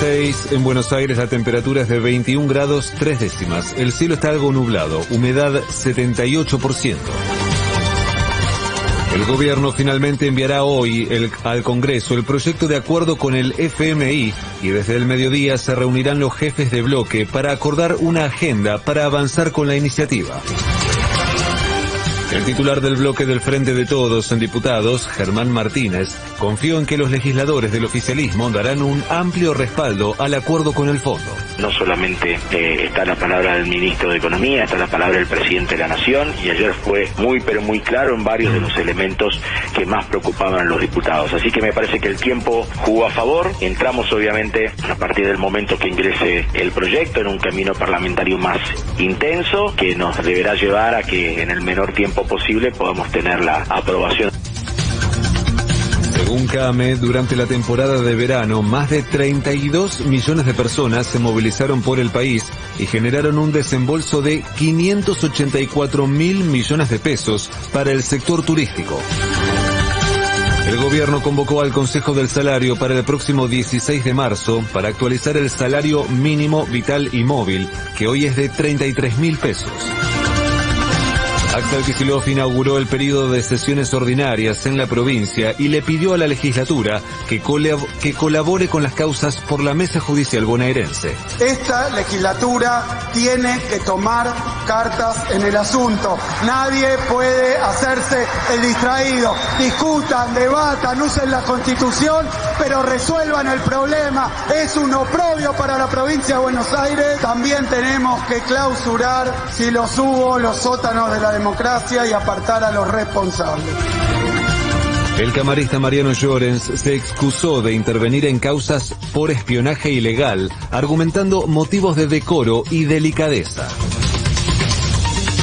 6 en Buenos Aires la temperatura es de 21 grados 3 décimas. El cielo está algo nublado, humedad 78%. El gobierno finalmente enviará hoy al Congreso el proyecto de acuerdo con el FMI y desde el mediodía se reunirán los jefes de bloque para acordar una agenda para avanzar con la iniciativa. El titular del bloque del Frente de Todos en Diputados, Germán Martínez, confió en que los legisladores del oficialismo darán un amplio respaldo al acuerdo con el fondo. No solamente eh, está la palabra del ministro de Economía, está la palabra del presidente de la Nación y ayer fue muy pero muy claro en varios de los elementos que más preocupaban a los diputados. Así que me parece que el tiempo jugó a favor. Entramos obviamente a partir del momento que ingrese el proyecto en un camino parlamentario más intenso que nos deberá llevar a que en el menor posible podamos tener la aprobación. Según CAME, durante la temporada de verano, más de 32 millones de personas se movilizaron por el país y generaron un desembolso de 584 mil millones de pesos para el sector turístico. El gobierno convocó al Consejo del Salario para el próximo 16 de marzo para actualizar el salario mínimo vital y móvil, que hoy es de 33 mil pesos. Axel Kicillof inauguró el periodo de sesiones ordinarias en la provincia y le pidió a la legislatura que, que colabore con las causas por la mesa judicial bonaerense. Esta legislatura tiene que tomar cartas en el asunto. Nadie puede hacerse el distraído. Discutan, debatan, usen la constitución, pero resuelvan el problema. Es un oprobio para la provincia de Buenos Aires. También tenemos que clausurar, si los hubo, los sótanos de la democracia y apartar a los responsables. El camarista Mariano Llorens se excusó de intervenir en causas por espionaje ilegal, argumentando motivos de decoro y delicadeza.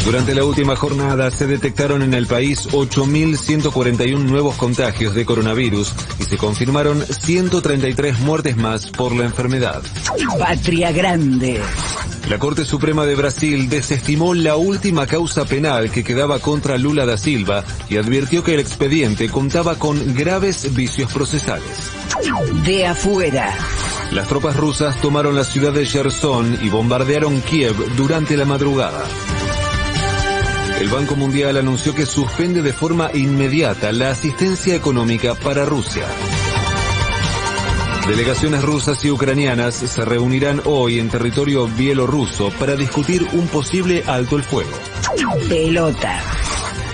Durante la última jornada se detectaron en el país 8.141 nuevos contagios de coronavirus y se confirmaron 133 muertes más por la enfermedad. Patria Grande. La Corte Suprema de Brasil desestimó la última causa penal que quedaba contra Lula da Silva y advirtió que el expediente contaba con graves vicios procesales. De afuera. Las tropas rusas tomaron la ciudad de Cherson y bombardearon Kiev durante la madrugada. El Banco Mundial anunció que suspende de forma inmediata la asistencia económica para Rusia. Delegaciones rusas y ucranianas se reunirán hoy en territorio bielorruso para discutir un posible alto el fuego. Pelota.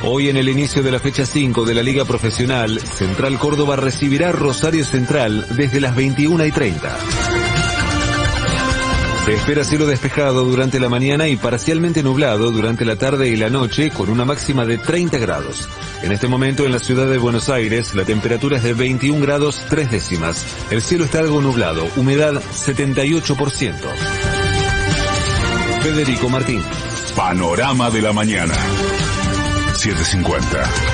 Hoy en el inicio de la fecha 5 de la Liga Profesional, Central Córdoba recibirá Rosario Central desde las 21 y 30. Se espera cielo despejado durante la mañana y parcialmente nublado durante la tarde y la noche con una máxima de 30 grados. En este momento en la ciudad de Buenos Aires la temperatura es de 21 grados 3 décimas. El cielo está algo nublado, humedad 78%. Federico Martín. Panorama de la mañana. 750.